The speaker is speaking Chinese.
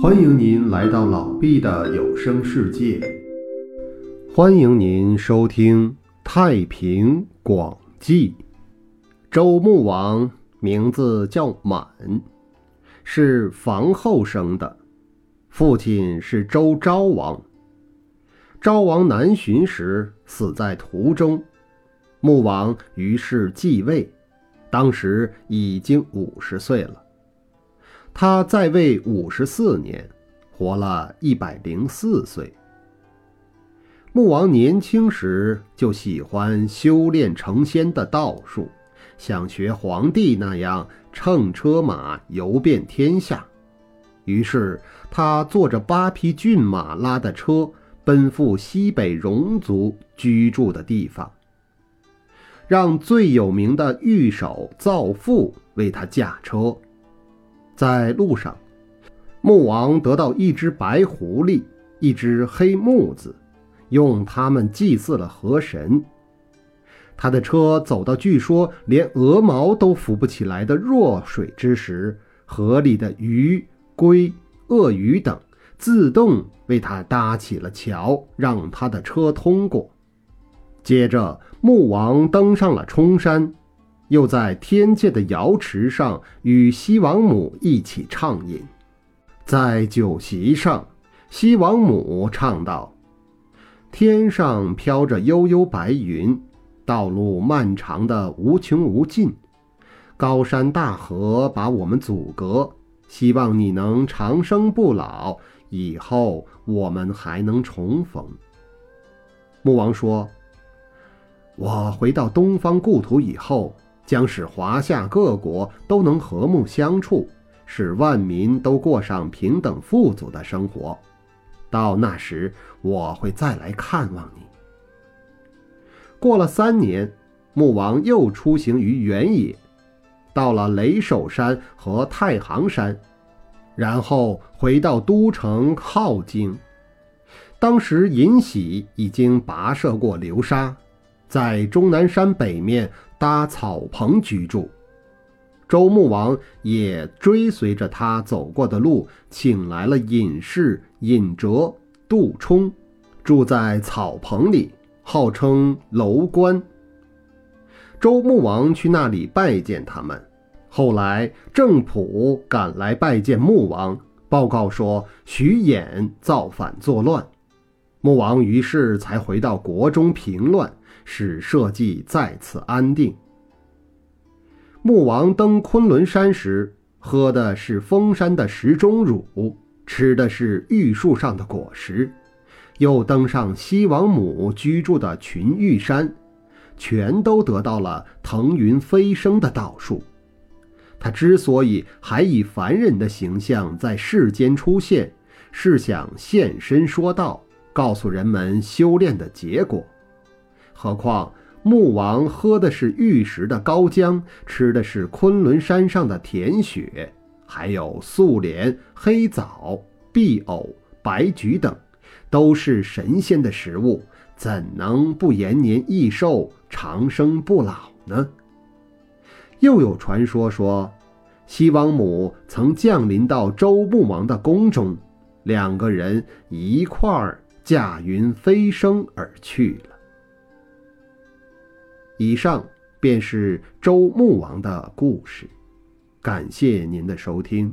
欢迎您来到老毕的有声世界。欢迎您收听《太平广记》。周穆王名字叫满，是房后生的，父亲是周昭王。昭王南巡时死在途中，穆王于是继位，当时已经五十岁了。他在位五十四年，活了一百零四岁。穆王年轻时就喜欢修炼成仙的道术，想学皇帝那样乘车马游遍天下。于是他坐着八匹骏马拉的车，奔赴西北戎族居住的地方，让最有名的御手造父为他驾车。在路上，穆王得到一只白狐狸，一只黑木子，用它们祭祀了河神。他的车走到据说连鹅毛都浮不起来的弱水之时，河里的鱼、龟、鳄鱼等自动为他搭起了桥，让他的车通过。接着，穆王登上了冲山。又在天界的瑶池上与西王母一起畅饮，在酒席上，西王母唱道：“天上飘着悠悠白云，道路漫长的无穷无尽，高山大河把我们阻隔，希望你能长生不老，以后我们还能重逢。”穆王说：“我回到东方故土以后。”将使华夏各国都能和睦相处，使万民都过上平等富足的生活。到那时，我会再来看望你。过了三年，穆王又出行于原野，到了雷首山和太行山，然后回到都城镐京。当时尹喜已经跋涉过流沙，在终南山北面。搭草棚居住，周穆王也追随着他走过的路，请来了隐士、尹哲、杜充，住在草棚里，号称楼观。周穆王去那里拜见他们。后来郑普赶来拜见穆王，报告说徐衍造反作乱，穆王于是才回到国中平乱。使社稷再次安定。穆王登昆仑山时，喝的是封山的石钟乳，吃的是玉树上的果实，又登上西王母居住的群玉山，全都得到了腾云飞升的道术。他之所以还以凡人的形象在世间出现，是想现身说道，告诉人们修炼的结果。何况穆王喝的是玉石的高浆，吃的是昆仑山上的甜雪，还有素莲、黑枣、碧藕、白菊等，都是神仙的食物，怎能不延年益寿、长生不老呢？又有传说说，西王母曾降临到周穆王的宫中，两个人一块儿驾云飞升而去了。以上便是周穆王的故事，感谢您的收听。